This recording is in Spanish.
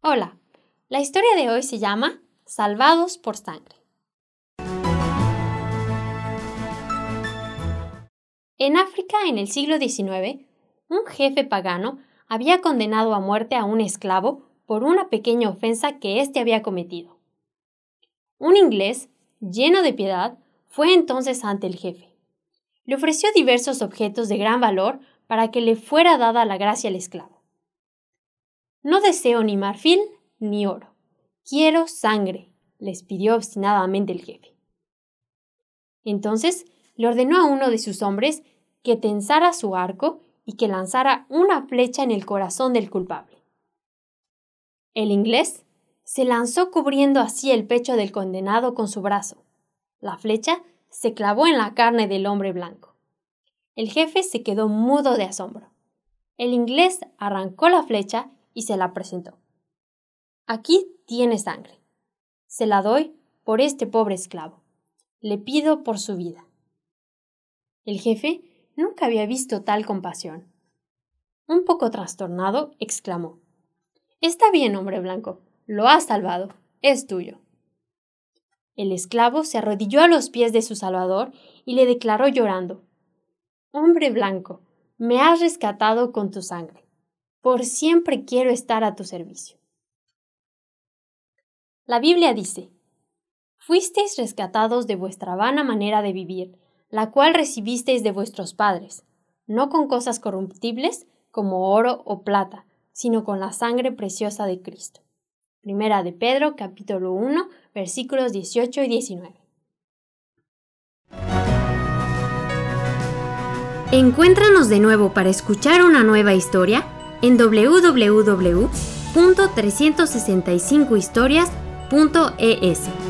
Hola, la historia de hoy se llama Salvados por Sangre. En África, en el siglo XIX, un jefe pagano había condenado a muerte a un esclavo por una pequeña ofensa que éste había cometido. Un inglés, lleno de piedad, fue entonces ante el jefe. Le ofreció diversos objetos de gran valor para que le fuera dada la gracia al esclavo. No deseo ni marfil ni oro. Quiero sangre, les pidió obstinadamente el jefe. Entonces le ordenó a uno de sus hombres que tensara su arco y que lanzara una flecha en el corazón del culpable. El inglés se lanzó cubriendo así el pecho del condenado con su brazo. La flecha se clavó en la carne del hombre blanco. El jefe se quedó mudo de asombro. El inglés arrancó la flecha y se la presentó. Aquí tiene sangre. Se la doy por este pobre esclavo. Le pido por su vida. El jefe nunca había visto tal compasión. Un poco trastornado, exclamó Está bien, hombre blanco, lo has salvado, es tuyo. El esclavo se arrodilló a los pies de su salvador y le declaró llorando Hombre blanco, me has rescatado con tu sangre. Por siempre quiero estar a tu servicio. La Biblia dice, Fuisteis rescatados de vuestra vana manera de vivir, la cual recibisteis de vuestros padres, no con cosas corruptibles como oro o plata, sino con la sangre preciosa de Cristo. Primera de Pedro, capítulo 1, versículos 18 y 19. Encuéntranos de nuevo para escuchar una nueva historia en www.365historias.es.